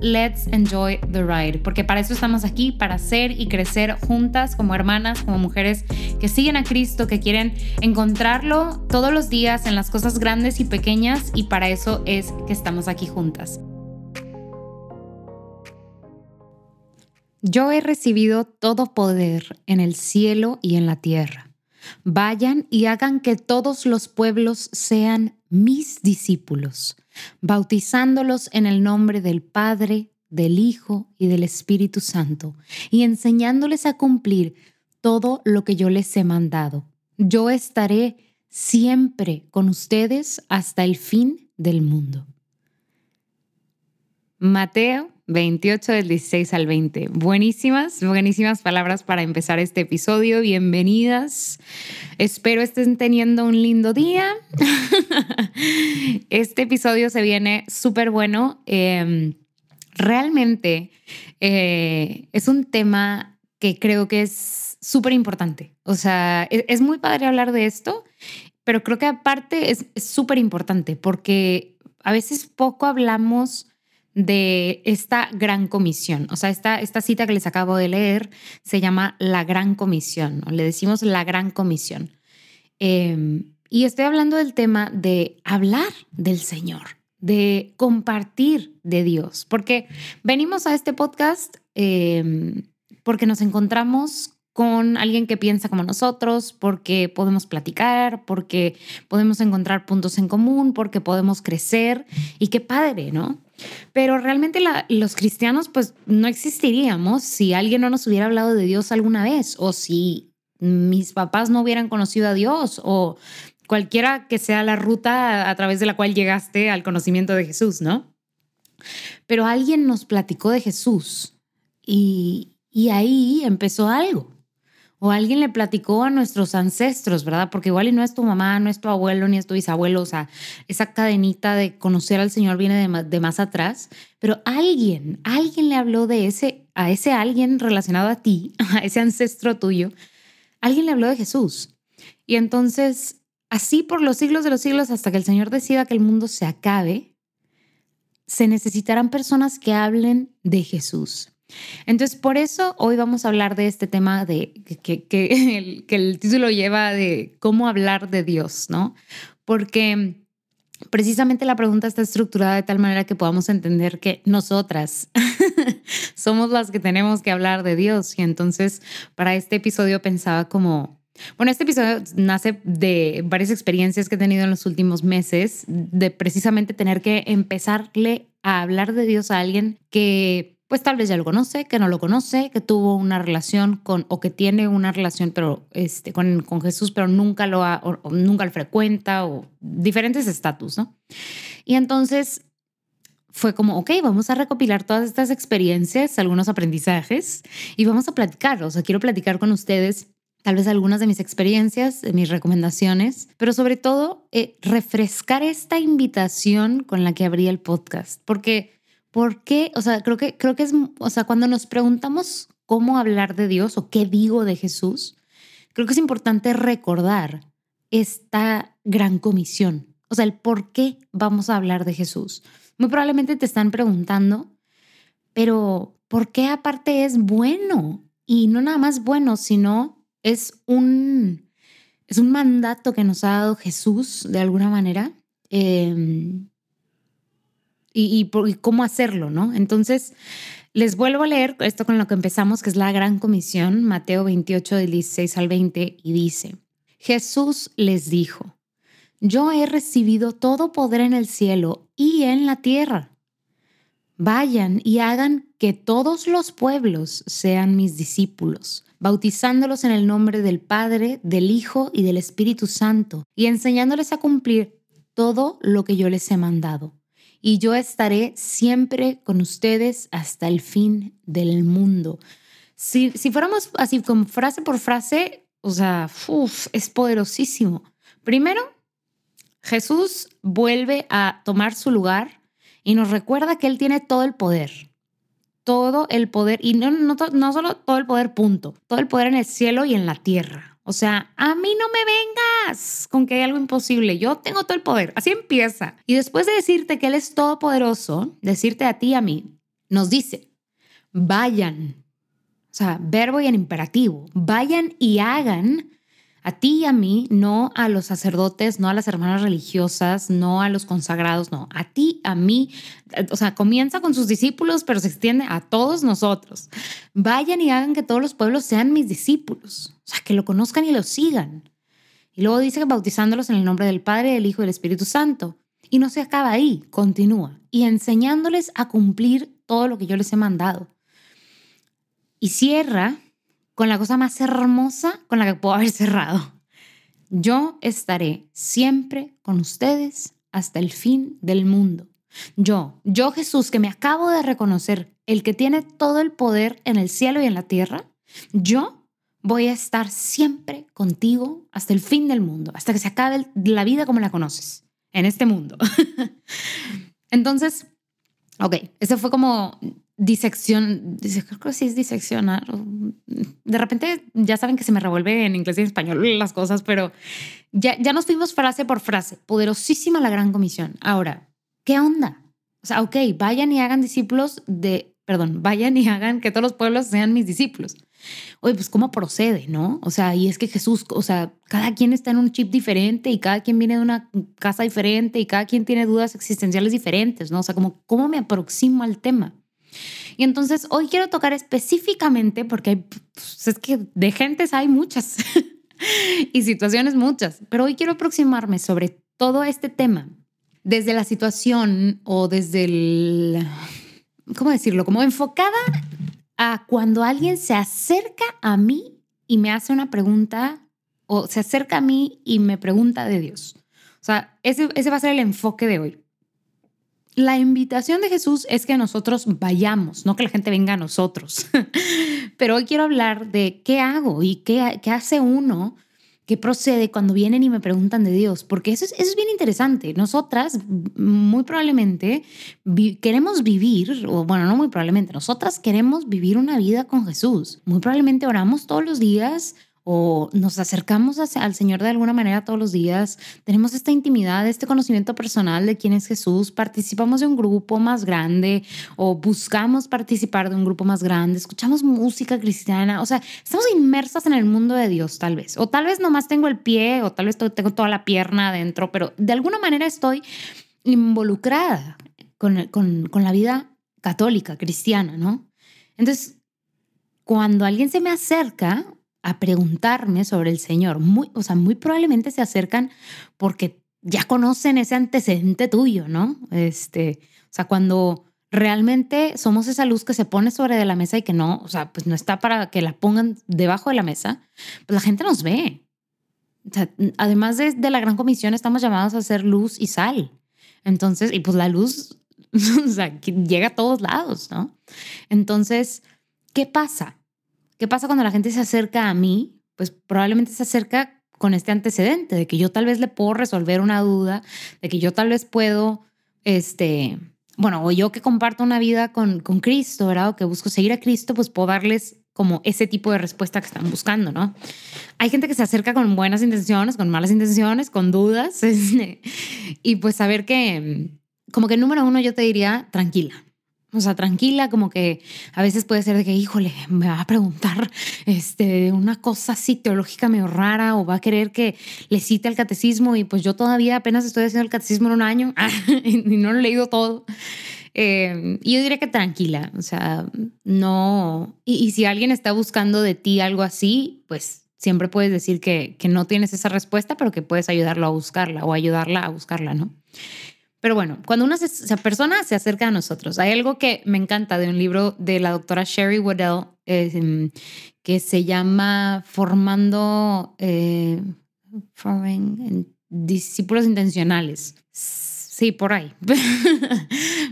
let's enjoy the ride, porque para eso estamos aquí, para ser y crecer juntas como hermanas, como mujeres que siguen a Cristo, que quieren encontrarlo todos los días en las cosas grandes y pequeñas, y para eso es que estamos aquí juntas. Yo he recibido todo poder en el cielo y en la tierra. Vayan y hagan que todos los pueblos sean mis discípulos bautizándolos en el nombre del Padre, del Hijo y del Espíritu Santo, y enseñándoles a cumplir todo lo que yo les he mandado. Yo estaré siempre con ustedes hasta el fin del mundo. Mateo 28 del 16 al 20. Buenísimas, buenísimas palabras para empezar este episodio. Bienvenidas. Espero estén teniendo un lindo día. Este episodio se viene súper bueno. Em, realmente eh, es un tema que creo que es súper importante. O sea, es, es, muy padre hablar de esto, pero creo que aparte es súper importante porque a veces poco hablamos de esta gran comisión. O sea, esta, esta cita que les acabo de leer se llama la gran comisión, le decimos la gran comisión. Em, y estoy hablando del tema de hablar del Señor, de compartir de Dios, porque venimos a este podcast em, porque nos encontramos con alguien que piensa como nosotros, porque podemos platicar, porque podemos encontrar puntos en común, porque podemos crecer y qué padre, ¿no? Pero realmente los cristianos pues no existiríamos si alguien no nos hubiera hablado de Dios alguna vez o si mis papás no hubieran conocido a Dios o cualquiera que sea la ruta a través de la cual llegaste al conocimiento de Jesús, ¿no? Pero alguien nos platicó de Jesús y, y ahí empezó algo o alguien le platicó a nuestros ancestros, ¿verdad? Porque igual no es tu mamá, no es tu abuelo, ni es tu bisabuelo, o sea, esa cadenita de conocer al Señor viene de más, de más atrás, pero alguien, alguien le habló de ese, a ese alguien relacionado a ti, a ese ancestro tuyo, alguien le habló de Jesús. Y entonces, así por los siglos de los siglos, hasta que el Señor decida que el mundo se acabe, se necesitarán personas que hablen de Jesús. Entonces, por eso hoy vamos a hablar de este tema de que, que el título lleva de cómo hablar de Dios, ¿no? Porque precisamente la pregunta está estructurada de tal manera que podamos entender que nosotras somos las que tenemos que hablar de Dios. Y entonces, para este episodio pensaba como, bueno, este episodio nace de varias experiencias que he tenido en los últimos meses, de precisamente tener que empezarle a hablar de Dios a alguien que pues tal vez ya lo conoce, que no lo conoce, que tuvo una relación con, o que tiene una relación pero, este, con, con Jesús, pero nunca lo, ha, nunca lo frecuenta, o diferentes estatus, ¿no? Y entonces fue como, ok, vamos a recopilar todas estas experiencias, algunos aprendizajes, y vamos a platicar, o sea, quiero platicar con ustedes tal vez algunas de mis experiencias, de mis recomendaciones, pero sobre todo eh, refrescar esta invitación con la que abrí el podcast, porque ¿Por qué? O sea, creo que, creo que es, o sea, cuando nos preguntamos cómo hablar de Dios o qué digo de Jesús, creo que es importante recordar esta gran comisión. O sea, el por qué vamos a hablar de Jesús. Muy probablemente te están preguntando, pero ¿por qué aparte es bueno? Y no nada más bueno, sino es un, es un mandato que nos ha dado Jesús de alguna manera. Eh, y, cómo hacerlo, ¿no? Entonces, les vuelvo a leer esto con lo que empezamos, que es la gran comisión, Mateo 28, del 16 al 20, y dice, Jesús les dijo, yo he recibido todo poder en el cielo y en la tierra. Vayan y hagan que todos los pueblos sean mis discípulos, bautizándolos en el nombre del Padre, del Hijo y del Espíritu Santo, y enseñándoles a cumplir todo lo que yo les he mandado. Y yo estaré siempre con ustedes hasta el fin del mundo. Si, si fuéramos así como frase por frase, o sea, es poderosísimo. Primero, Jesús vuelve a tomar su lugar y nos recuerda que Él tiene todo el poder. Todo el poder, y no, no, no solo todo el poder, punto, todo el poder en el cielo y en la tierra. O sea, a mí no me vengas con que hay algo imposible. Yo tengo todo el poder. Así empieza. Y después de decirte que Él es todopoderoso, decirte a ti y a mí, nos dice, vayan. O sea, verbo y en imperativo. Vayan y hagan a ti y a mí, no a los sacerdotes, no a las hermanas religiosas, no a los consagrados, no, a ti, a mí. O sea, comienza con sus discípulos, pero se extiende a todos nosotros. Vayan y hagan que todos los pueblos sean mis discípulos, o sea, que lo conozcan y lo sigan. Y luego dice que bautizándolos en el nombre del Padre, del Hijo y del Espíritu Santo. Y no se acaba ahí, continúa. Y enseñándoles a cumplir todo lo que yo les he mandado. Y cierra con la cosa más hermosa con la que puedo haber cerrado. Yo estaré siempre con ustedes hasta el fin del mundo. Yo, yo Jesús, que me acabo de reconocer, el que tiene todo el poder en el cielo y en la tierra, yo voy a estar siempre contigo hasta el fin del mundo, hasta que se acabe la vida como la conoces, en este mundo. Entonces, ok, ese fue como disección, creo que sí es diseccionar. De repente ya saben que se me revuelve en inglés y en español las cosas, pero ya, ya nos fuimos frase por frase. Poderosísima la gran comisión. Ahora, ¿qué onda? O sea, ok, vayan y hagan discípulos de, perdón, vayan y hagan que todos los pueblos sean mis discípulos. Oye, pues cómo procede, ¿no? O sea, y es que Jesús, o sea, cada quien está en un chip diferente y cada quien viene de una casa diferente y cada quien tiene dudas existenciales diferentes, ¿no? O sea, como, ¿cómo me aproximo al tema? Y entonces hoy quiero tocar específicamente, porque pues, es que de gentes hay muchas y situaciones muchas, pero hoy quiero aproximarme sobre todo este tema desde la situación o desde el, ¿cómo decirlo? Como enfocada a cuando alguien se acerca a mí y me hace una pregunta o se acerca a mí y me pregunta de Dios. O sea, ese, ese va a ser el enfoque de hoy la invitación de Jesús es que nosotros vayamos, no que la gente venga a nosotros. Pero hoy quiero hablar de qué hago y qué, hace uno, qué procede cuando vienen y me preguntan de Dios, porque eso es, eso es bien interesante. Nosotras, muy probablemente, queremos vivir, o bueno, no muy probablemente, nosotras queremos vivir una vida con Jesús. Muy probablemente oramos todos los días, o nos acercamos al Señor de alguna manera todos los días, tenemos esta intimidad, este conocimiento personal de quién es Jesús, participamos de un grupo más grande o buscamos participar de un grupo más grande, escuchamos música cristiana, o sea, estamos inmersas en el mundo de Dios tal vez, o tal vez nomás tengo el pie o tal vez tengo toda la pierna adentro, pero de alguna manera estoy involucrada con, con, con la vida católica, cristiana, ¿no? Entonces, cuando alguien se me acerca, a preguntarme sobre el Señor. Muy, o sea, muy probablemente se acercan porque ya conocen ese antecedente tuyo, ¿no? Este, o sea, cuando realmente somos esa luz que se pone sobre de la mesa y que no, o sea, pues no está para que la pongan debajo de la mesa, pues la gente nos ve. Además de, de la gran comisión, estamos llamados a ser luz y sal. Entonces, y pues la luz, o sea, llega a todos lados, ¿no? Entonces, ¿qué pasa? ¿Qué pasa cuando la gente se acerca a mí? Pues probablemente se acerca con este antecedente de que yo tal vez le puedo resolver una duda, de que yo tal vez puedo, este, bueno, o yo que comparto una vida con, con Cristo, ¿verdad? O que busco seguir a Cristo, pues puedo darles como ese tipo de respuesta que están buscando, ¿no? Hay gente que se acerca con buenas intenciones, con malas intenciones, con dudas, este, y pues saber que, como que número uno yo te diría, tranquila, O sea, tranquila, como que a veces puede ser de que, híjole, me va a preguntar este, una cosa así teológica medio rara o va a querer que le cite el catecismo y pues yo todavía apenas estoy haciendo el catecismo en un año y no lo he leído todo. Eh, y yo diría que tranquila, o sea, no. Y, y, si alguien está buscando de ti algo así, pues siempre puedes decir que, que no tienes esa respuesta, pero que puedes ayudarlo a buscarla o ayudarla a buscarla, ¿no? Pero bueno, cuando una persona se acerca a nosotros, hay algo que me encanta de un libro de la doctora Sherry Waddell em, que se llama Formando eh, Discípulos Intencionales. Sí, por ahí.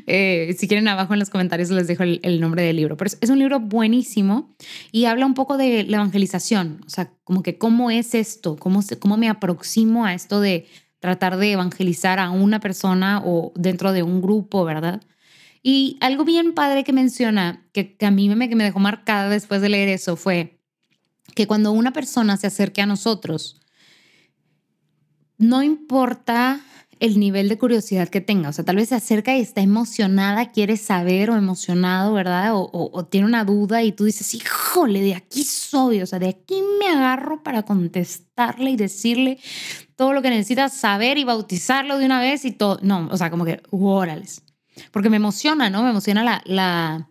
Eh, si quieren, abajo en los comentarios les dejo el, nombre del libro. Pero es, un libro buenísimo y habla un poco de la evangelización. O sea, como que cómo es esto, cómo, cómo me aproximo a esto de tratar de evangelizar a una persona o dentro de un grupo, ¿verdad? Y algo bien padre que menciona, que, a mí me, me dejó marcada después de leer eso, fue que cuando una persona se acerque a nosotros, no importa el nivel de curiosidad que tenga. O sea, tal vez se acerca y está emocionada, quiere saber o emocionado, ¿verdad? O, tiene una duda y tú dices, híjole, de aquí soy, o sea, de aquí me agarro para contestarle y decirle todo lo que necesita saber y bautizarlo de una vez y todo. No, o sea, como que, órales. Porque me emociona, ¿no? Me emociona la, la,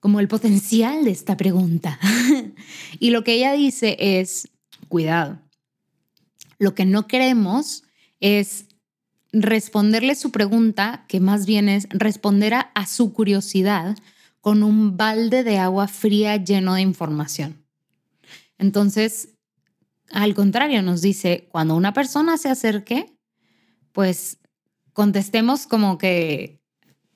como el potencial de esta pregunta. y lo que ella dice es, cuidado, lo que no queremos es responderle su pregunta, que más bien es responder a, su curiosidad con un balde de agua fría lleno de información. Entonces, al contrario, nos dice, cuando una persona se acerque, pues contestemos como que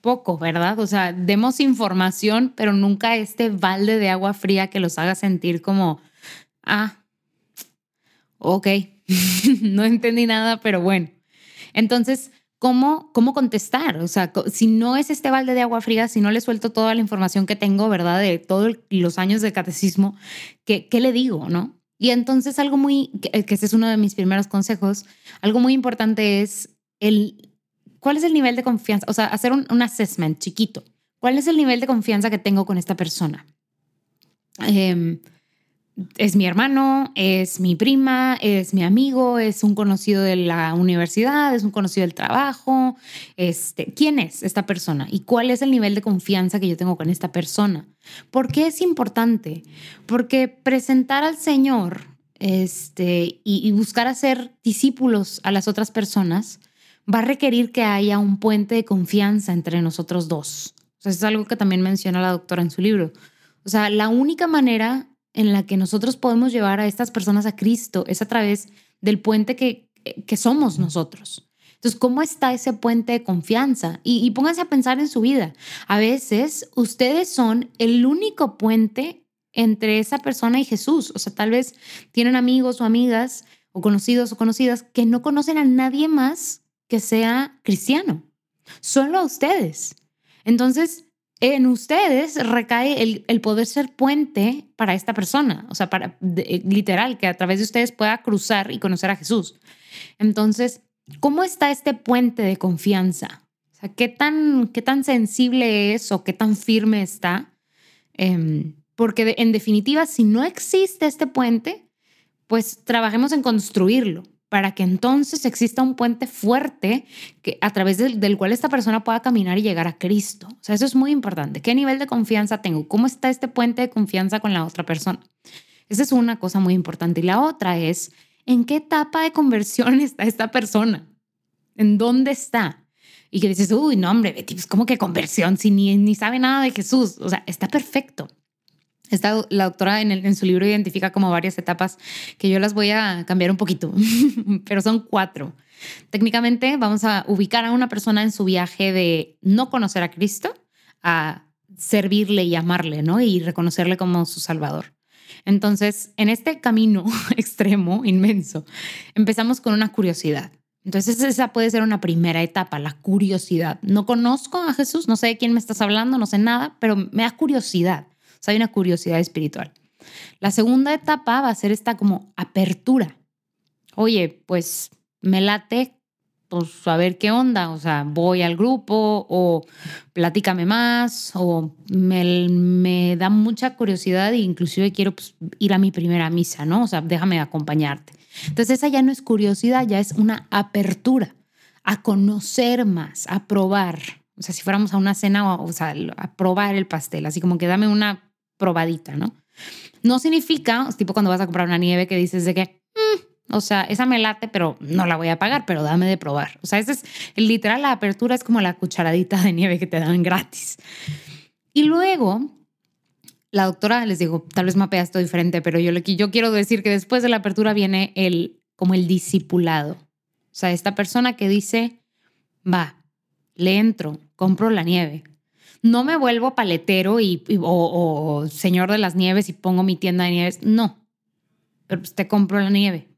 poco, ¿verdad? O sea, demos información, pero nunca este balde de agua fría que los haga sentir como, ah, ok, no entendí nada, pero bueno. Entonces, ¿cómo, cómo contestar? O sea, si no es este balde de agua fría, si no le suelto toda la información que tengo, ¿verdad? De todos los años de catecismo, ¿qué, qué le digo, no? Y entonces algo muy, que, ese es uno de mis primeros consejos, algo muy importante es el, ¿cuál es el nivel de confianza? O sea, hacer un, un assessment chiquito. ¿Cuál es el nivel de confianza que tengo con esta persona? Eh, es mi hermano, es mi prima, es mi amigo, es un conocido de la universidad, es un conocido del trabajo. Este, ¿Quién es esta persona? ¿Y cuál es el nivel de confianza que yo tengo con esta persona? ¿Por qué es importante? Porque presentar al Señor este, y, buscar hacer discípulos a las otras personas va a requerir que haya un puente de confianza entre nosotros dos. Es algo que también menciona la doctora en su libro. O sea, la única manera en la que nosotros podemos llevar a estas personas a Cristo es a través del puente que, que somos nosotros. Entonces, ¿cómo está ese puente de confianza? Y, y pónganse a pensar en su vida. A veces ustedes son el único puente entre esa persona y Jesús. O sea, tal vez tienen amigos o amigas o conocidos o conocidas que no conocen a nadie más que sea cristiano. Solo a ustedes. Entonces, en ustedes recae el, poder ser puente para esta persona, o sea, para eh, literal, que a través de ustedes pueda cruzar y conocer a Jesús. Entonces, ¿cómo está este puente de confianza? ¿qué tan, qué tan sensible es o qué tan firme está? Em, porque en definitiva, si no existe este puente, pues trabajemos en construirlo para que entonces exista un puente fuerte que, a través del, cual esta persona pueda caminar y llegar a Cristo. O sea, eso es muy importante. ¿Qué nivel de confianza tengo? ¿Cómo está este puente de confianza con la otra persona? Esa es una cosa muy importante. Y la otra es, ¿en qué etapa de conversión está esta persona? ¿En dónde está? Y que dices, uy, no, hombre, Betty, pues como que conversión, si ni, ni sabe nada de Jesús. O sea, está perfecto. Esta, la doctora en, en, su libro identifica como varias etapas que yo las voy a cambiar un poquito, pero son cuatro. Técnicamente vamos a ubicar a una persona en su viaje de no conocer a Cristo a servirle y amarle, ¿no? Y reconocerle como su Salvador. Entonces, en este camino extremo, inmenso, empezamos con una curiosidad. Entonces, esa puede ser una primera etapa, la curiosidad. No conozco a Jesús, no sé de quién me estás hablando, no sé nada, pero me da curiosidad sea, hay una curiosidad espiritual. La segunda etapa va a ser esta como apertura. Oye, pues me late pues a ver qué onda, o sea, voy al grupo o platícame más o me, me da mucha curiosidad e inclusive quiero pues, ir a mi primera misa, ¿no? O sea, déjame acompañarte. Entonces esa ya no es curiosidad, ya es una apertura a conocer más, a probar. O sea, si fuéramos a una cena, o, sea, a probar el pastel, así como que dame una probadita, ¿no? No significa, tipo cuando vas a comprar una nieve que dices de que, mm, o sea, esa me late, pero no la voy a pagar, pero dame de probar. O sea, ese es literal, la apertura es como la cucharadita de nieve que te dan gratis. Y luego, la doctora les digo, tal vez mapea esto diferente, pero yo, yo quiero decir que después de la apertura viene el, como el discipulado. O sea, esta persona que dice, va, le entro, compro la nieve, no me vuelvo paletero y, o, señor de las nieves y pongo mi tienda de nieves. No, pero pues te compro la nieve,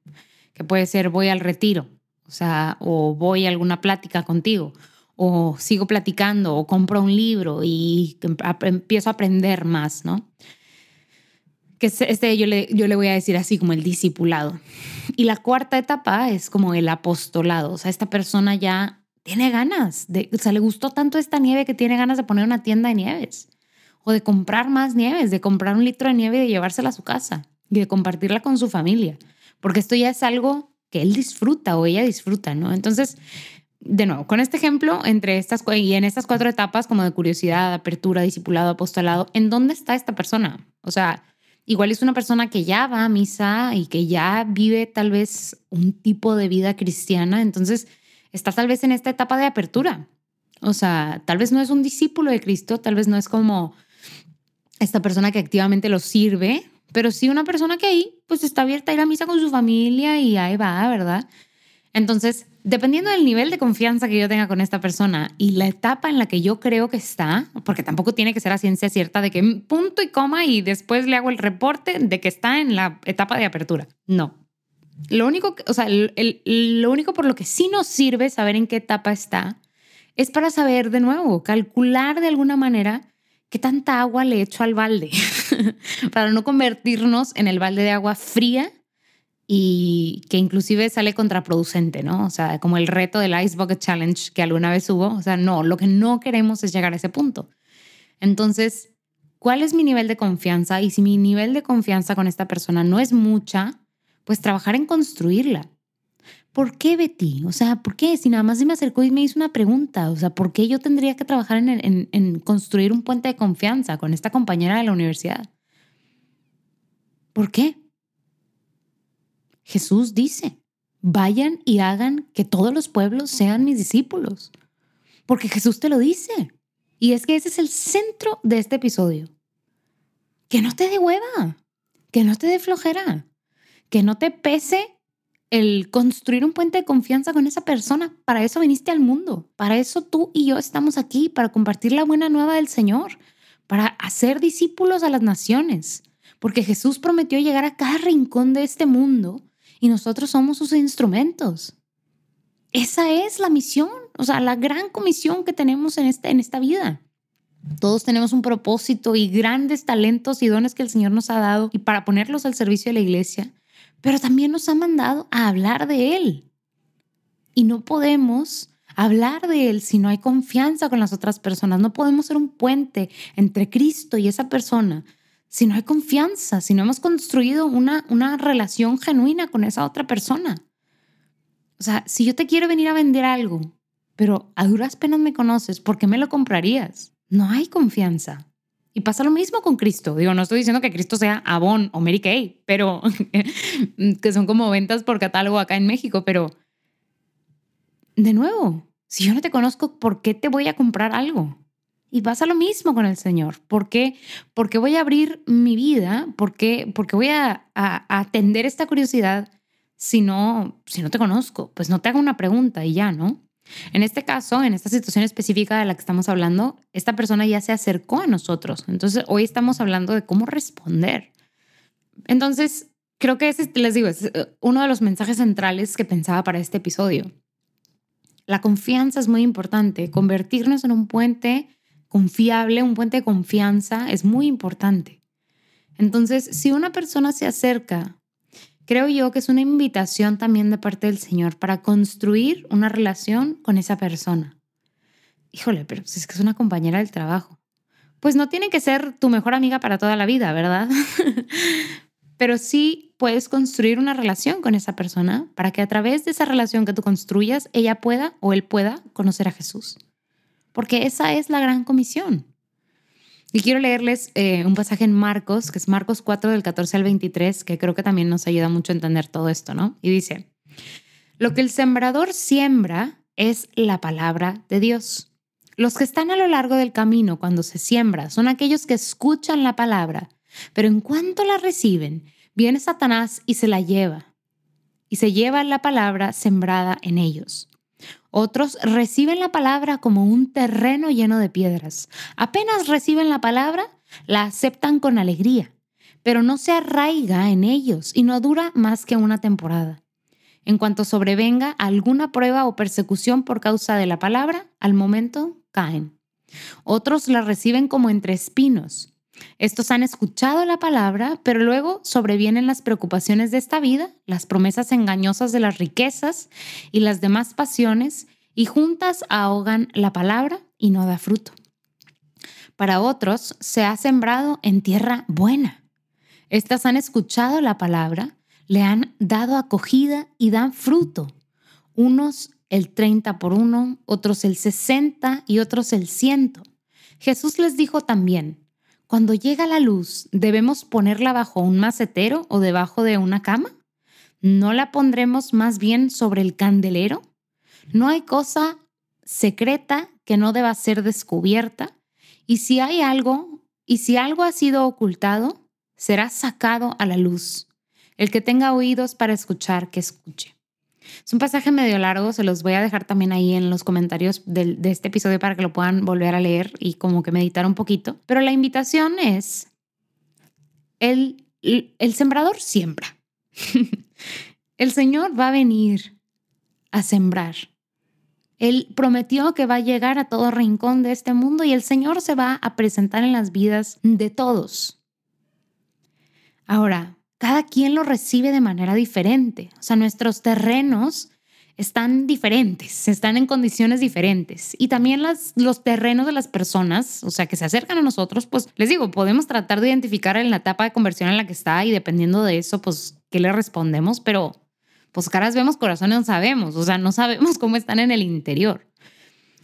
que puede ser voy al retiro, o sea, o voy a alguna plática contigo, o sigo platicando, o compro un libro y empiezo a aprender más, ¿no? Que este yo le, yo le voy a decir así como el discipulado. Y la cuarta etapa es como el apostolado, o sea, esta persona ya tiene ganas, de, o sea, le gustó tanto esta nieve que tiene ganas de poner una tienda de nieves o de comprar más nieves, de comprar un litro de nieve y de llevársela a su casa y de compartirla con su familia, porque esto ya es algo que él disfruta o ella disfruta, ¿no? Entonces, de nuevo, con este ejemplo, entre estas y en estas cuatro etapas como de curiosidad, apertura, discipulado, apostolado, ¿en dónde está esta persona? O sea, igual es una persona que ya va a misa y que ya vive tal vez un tipo de vida cristiana, entonces está tal vez en esta etapa de apertura. O sea, tal vez no es un discípulo de Cristo, tal vez no es como esta persona que activamente lo sirve, pero sí una persona que ahí pues está abierta a ir a misa con su familia y ahí va, ¿verdad? Entonces, dependiendo del nivel de confianza que yo tenga con esta persona y la etapa en la que yo creo que está, porque tampoco tiene que ser a ciencia cierta de que punto y coma y después le hago el reporte de que está en la etapa de apertura. No, lo único, o sea, lo único por lo que sí nos sirve saber en qué etapa está es para saber de nuevo, calcular de alguna manera qué tanta agua le echo al balde, para no convertirnos en el balde de agua fría y que inclusive sale contraproducente, ¿no? O sea, como el reto del Ice Bucket Challenge que alguna vez hubo, o sea, no, lo que no queremos es llegar a ese punto. Entonces, ¿cuál es mi nivel de confianza? Y si mi nivel de confianza con esta persona no es mucha, pues trabajar en construirla. ¿Por qué Betty? O sea, ¿por qué? Si nada más se me acercó y me hizo una pregunta, o sea, ¿por qué yo tendría que trabajar en, construir un puente de confianza con esta compañera de la universidad? ¿Por qué? Jesús dice, vayan y hagan que todos los pueblos sean mis discípulos, porque Jesús te lo dice. Y es que ese es el centro de este episodio. Que no te dé hueva, que no te dé flojera, que no te pese el construir un puente de confianza con esa persona. Para eso viniste al mundo. Para eso tú y yo estamos aquí, para compartir la buena nueva del Señor, para hacer discípulos a las naciones. Porque Jesús prometió llegar a cada rincón de este mundo y nosotros somos sus instrumentos. Esa es la misión, o sea, la gran comisión que tenemos en, este, en esta vida. Todos tenemos un propósito y grandes talentos y dones que el Señor nos ha dado y para ponerlos al servicio de la iglesia pero también nos ha mandado a hablar de Él. Y no podemos hablar de Él si no hay confianza con las otras personas. No podemos ser un puente entre Cristo y esa persona si no hay confianza, si no hemos construido una, una relación genuina con esa otra persona. O sea, si yo te quiero venir a vender algo, pero a duras penas me conoces, ¿por qué me lo comprarías? No hay confianza. Y pasa lo mismo con Cristo. Digo, no estoy diciendo que Cristo sea Avon o Mary Kay, pero que son como ventas por catálogo acá en México, pero de nuevo, si yo no te conozco, ¿por qué te voy a comprar algo? Y pasa lo mismo con el Señor. ¿Por qué? Porque voy a abrir mi vida, porque, porque voy a, a, atender esta curiosidad si no, si no te conozco. Pues no te hago una pregunta y ya, ¿no? En este caso, en esta situación específica de la que estamos hablando, esta persona ya se acercó a nosotros. Entonces, hoy estamos hablando de cómo responder. Entonces, creo que ese, les digo, es eh, uno de los mensajes centrales que pensaba para este episodio. La confianza es muy importante. Convertirnos en un puente confiable, un puente de confianza, es muy importante. Entonces, si una persona se acerca creo yo que es una invitación también de parte del Señor para construir una relación con esa persona. Híjole, pero si es que es una compañera del trabajo. Pues no tiene que ser tu mejor amiga para toda la vida, ¿verdad? pero sí puedes construir una relación con esa persona para que a través de esa relación que tú construyas, ella pueda o él pueda conocer a Jesús. Porque esa es la gran comisión. Y quiero leerles eh, un pasaje en Marcos, que es Marcos 4 del 14 al 23, que creo que también nos ayuda mucho a entender todo esto, ¿no? Y dice, lo que el sembrador siembra es la palabra de Dios. Los que están a lo largo del camino cuando se siembra son aquellos que escuchan la palabra, pero en cuanto la reciben, viene Satanás y se la lleva, y se lleva la palabra sembrada en ellos. Otros reciben la palabra como un terreno lleno de piedras. Apenas reciben la palabra, la aceptan con alegría, pero no se arraiga en ellos y no dura más que una temporada. En cuanto sobrevenga alguna prueba o persecución por causa de la palabra, al momento caen. Otros la reciben como entre espinos. Estos han escuchado la palabra, pero luego sobrevienen las preocupaciones de esta vida, las promesas engañosas de las riquezas y las demás pasiones, y juntas ahogan la palabra y no da fruto. Para otros se ha sembrado en tierra buena. Estas han escuchado la palabra, le han dado acogida y dan fruto. Unos el 30 por uno, otros el 60 y otros el 100. Jesús les dijo también, cuando llega la luz, ¿debemos ponerla bajo un macetero o debajo de una cama? ¿No la pondremos más bien sobre el candelero? No hay cosa secreta que no deba ser descubierta, y si hay algo, y si algo ha sido ocultado, será sacado a la luz. El que tenga oídos para escuchar, que escuche. Es un pasaje medio largo, se los voy a dejar también ahí en los comentarios de, este episodio para que lo puedan volver a leer y como que meditar un poquito. Pero la invitación es, el, el sembrador siembra. el Señor va a venir a sembrar. Él prometió que va a llegar a todo rincón de este mundo y el Señor se va a presentar en las vidas de todos. Ahora, cada quien lo recibe de manera diferente. O sea, nuestros terrenos están diferentes, están en condiciones diferentes. Y también las, los terrenos de las personas, o sea, que se acercan a nosotros, pues les digo, podemos tratar de identificar en la etapa de conversión en la que está y dependiendo de eso, pues, ¿qué le respondemos? Pero, pues caras vemos, corazones no sabemos, o sea, no sabemos cómo están en el interior.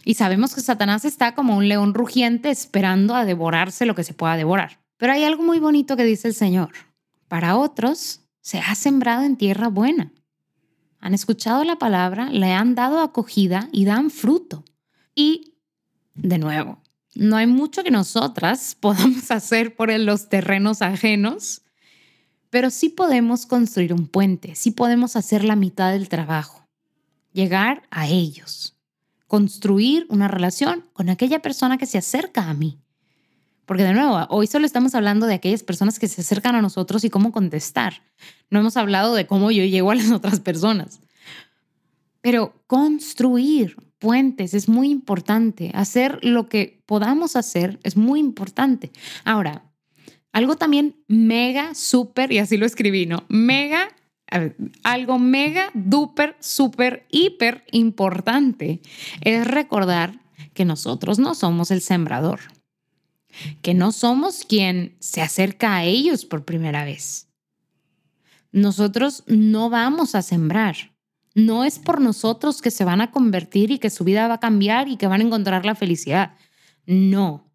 Y sabemos que Satanás está como un león rugiente esperando a devorarse lo que se pueda devorar. Pero hay algo muy bonito que dice el Señor. Para otros, se ha sembrado en tierra buena. Han escuchado la palabra, le han dado acogida y dan fruto. Y, de nuevo, no hay mucho que nosotras podamos hacer por los terrenos ajenos, pero sí podemos construir un puente, sí podemos hacer la mitad del trabajo, llegar a ellos, construir una relación con aquella persona que se acerca a mí, porque de nuevo, hoy solo estamos hablando de aquellas personas que se acercan a nosotros y cómo contestar. No hemos hablado de cómo yo llego a las otras personas. Pero construir puentes es muy importante. Hacer lo que podamos hacer es muy importante. Ahora, algo también mega, súper, y así lo escribí, ¿no? Mega, algo mega, duper, súper, hiper importante es recordar que nosotros no somos el sembrador que no somos quien se acerca a ellos por primera vez. Nosotros no vamos a sembrar. No es por nosotros que se van a convertir y que su vida va a cambiar y que van a encontrar la felicidad. No.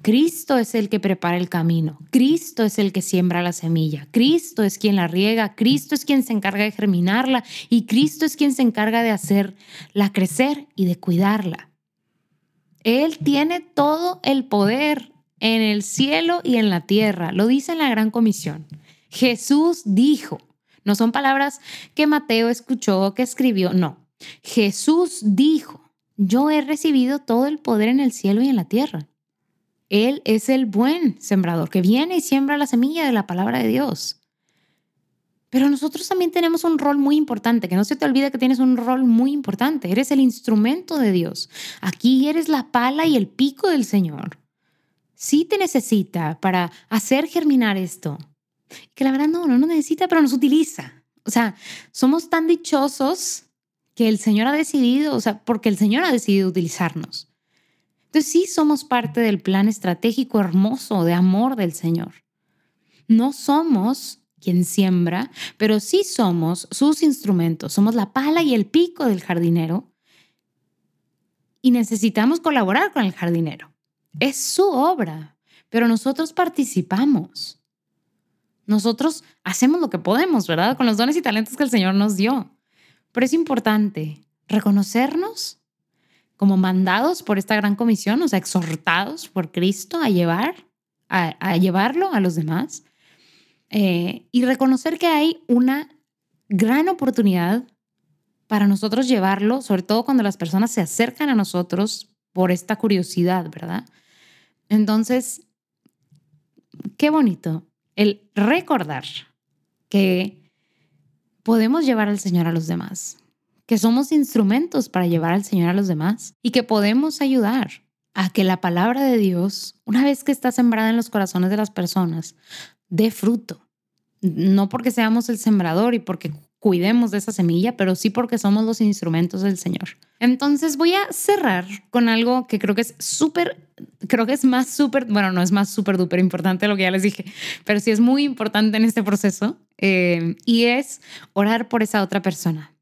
Cristo es el que prepara el camino. Cristo es el que siembra la semilla. Cristo es quien la riega. Cristo es quien se encarga de germinarla. Y Cristo es quien se encarga de hacerla crecer y de cuidarla. Él tiene todo el poder en el cielo y en la tierra. Lo dice en la Gran Comisión. Jesús dijo, no son palabras que Mateo escuchó o que escribió, no. Jesús dijo, yo he recibido todo el poder en el cielo y en la tierra. Él es el buen sembrador que viene y siembra la semilla de la palabra de Dios. Pero nosotros también tenemos un rol muy importante, que no se te olvide que tienes un rol muy importante. Eres el instrumento de Dios. Aquí eres la pala y el pico del Señor. Sí te necesita para hacer germinar esto. Que la verdad no, no nos necesita, pero nos utiliza. O sea, somos tan dichosos que el Señor ha decidido, o sea, porque el Señor ha decidido utilizarnos. Entonces sí somos parte del plan estratégico hermoso de amor del Señor. No somos quien siembra, pero sí somos sus instrumentos, somos la pala y el pico del jardinero y necesitamos colaborar con el jardinero. Es su obra, pero nosotros participamos. Nosotros hacemos lo que podemos, ¿verdad? Con los dones y talentos que el Señor nos dio. Pero es importante reconocernos como mandados por esta gran comisión, o sea, exhortados por Cristo a llevar, a, llevarlo a los demás eh, y reconocer que hay una gran oportunidad para nosotros llevarlo, sobre todo cuando las personas se acercan a nosotros por esta curiosidad, ¿verdad? Entonces, qué bonito el recordar que podemos llevar al Señor a los demás, que somos instrumentos para llevar al Señor a los demás y que podemos ayudar a que la palabra de Dios, una vez que está sembrada en los corazones de las personas, dé fruto. No porque seamos el sembrador y porque cuidemos de esa semilla, pero sí porque somos los instrumentos del Señor. Entonces voy a cerrar con algo que creo que es súper, creo que es más súper, bueno, no es más súper duper importante lo que ya les dije, pero sí es muy importante en este proceso eh, y es orar por esa otra persona.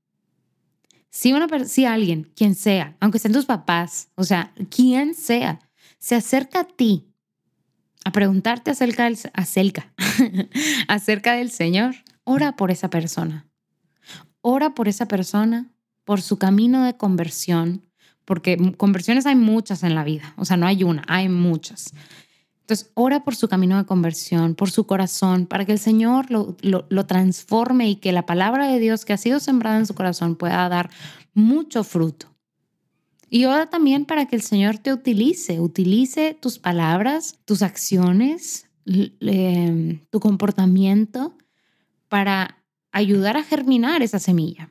Si, una, si alguien, quien sea, aunque sean tus papás, o sea, quien sea, se acerca a ti a preguntarte acerca del, acerca, del Señor, ora por esa persona. Ora por esa persona, por su camino de conversión, porque conversiones hay muchas en la vida, o sea, no hay una, hay muchas. Entonces, ora por su camino de conversión, por su corazón, para que el Señor lo, lo, transforme y que la palabra de Dios que ha sido sembrada en su corazón pueda dar mucho fruto. Y ora también para que el Señor te utilice, utilice tus palabras, tus acciones, tu comportamiento para ayudar a germinar esa semilla.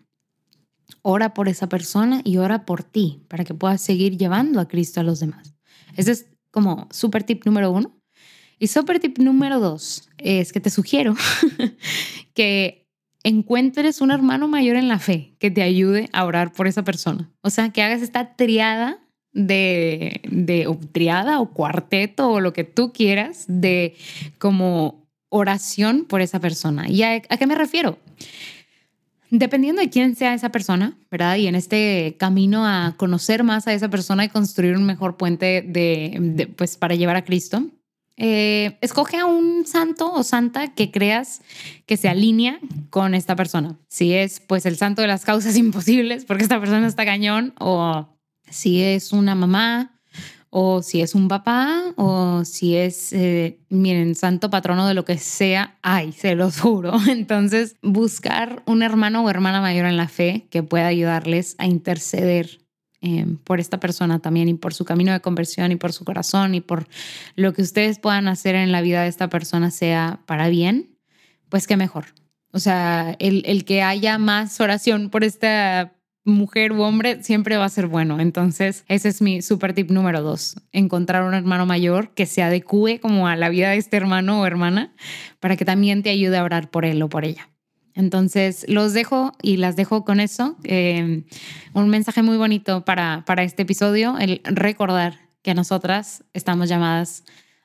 Ora por esa persona y ora por ti para que puedas seguir llevando a Cristo a los demás. Ese es como super tip número uno. Y super tip número dos es que te sugiero que encuentres un hermano mayor en la fe que te ayude a orar por esa persona. O sea, que hagas esta triada de, de o o cuarteto o lo que tú quieras de como oración por esa persona. ¿Y a, qué me refiero? Dependiendo de quién sea esa persona, ¿verdad? Y en este camino a conocer más a esa persona y construir un mejor puente de pues, para llevar a Cristo, eh, escoge a un santo o santa que creas que se alinea con esta persona. Si es pues el santo de las causas imposibles, porque esta persona está cañón, o si es una mamá, o si es un papá, o si es, eh, miren, santo patrono de lo que sea, ay, se lo juro. Entonces, buscar un hermano o hermana mayor en la fe que pueda ayudarles a interceder Em, por esta persona también y por su camino de conversión y por su corazón y por lo que ustedes puedan hacer en la vida de esta persona sea para bien, pues qué mejor. O sea, el, el que haya más oración por esta mujer u hombre siempre va a ser bueno. Entonces, ese es mi super tip número dos. Encontrar un hermano mayor que se adecue como a la vida de este hermano o hermana para que también te ayude a orar por él o por ella. Entonces, los dejo y las dejo con eso. Eh, un mensaje muy bonito para, para este episodio, el recordar que nosotras estamos llamadas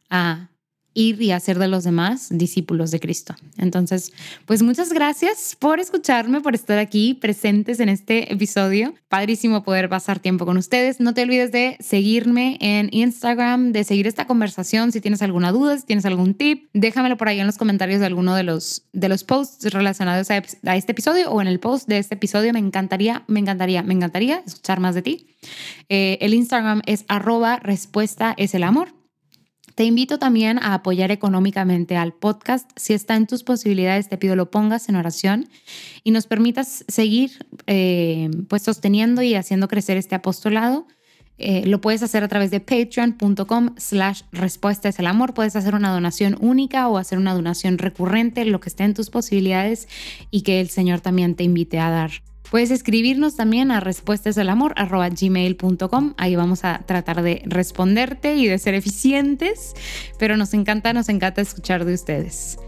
a ir y hacer de los demás discípulos de Cristo. Entonces, pues muchas gracias por escucharme, por estar aquí presentes en este episodio. Padrísimo poder pasar tiempo con ustedes. No te olvides de seguirme en Instagram, de seguir esta conversación. Si tienes alguna duda, si tienes algún tip, déjamelo por ahí en los comentarios de alguno de los, de los posts relacionados a, este episodio o en el post de este episodio. Me encantaría, me encantaría, me encantaría escuchar más de ti. Eh, el Instagram es arroba respuesta es el amor. Te invito también a apoyar económicamente al podcast. Si está en tus posibilidades, te pido lo pongas en oración y nos permitas seguir eh, pues sosteniendo y haciendo crecer este apostolado. Eh, lo puedes hacer a través de patreon.com slash respuesta es el amor. Puedes hacer una donación única o hacer una donación recurrente, lo que esté en tus posibilidades y que el Señor también te invite a dar Puedes escribirnos también a respuestasalamor.gmail.com. Ahí vamos a tratar de responderte y de ser eficientes, pero nos encanta, nos encanta escuchar de ustedes.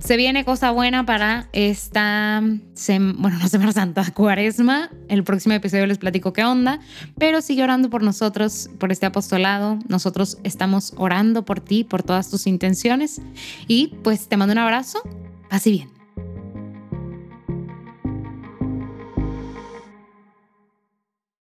Se viene cosa buena para esta, bueno, no Semana Santa, Cuaresma. El próximo episodio les platico qué onda, pero sigue orando por nosotros, por este apostolado. Nosotros estamos orando por ti, por todas tus intenciones. Y pues te mando un abrazo. Así bien.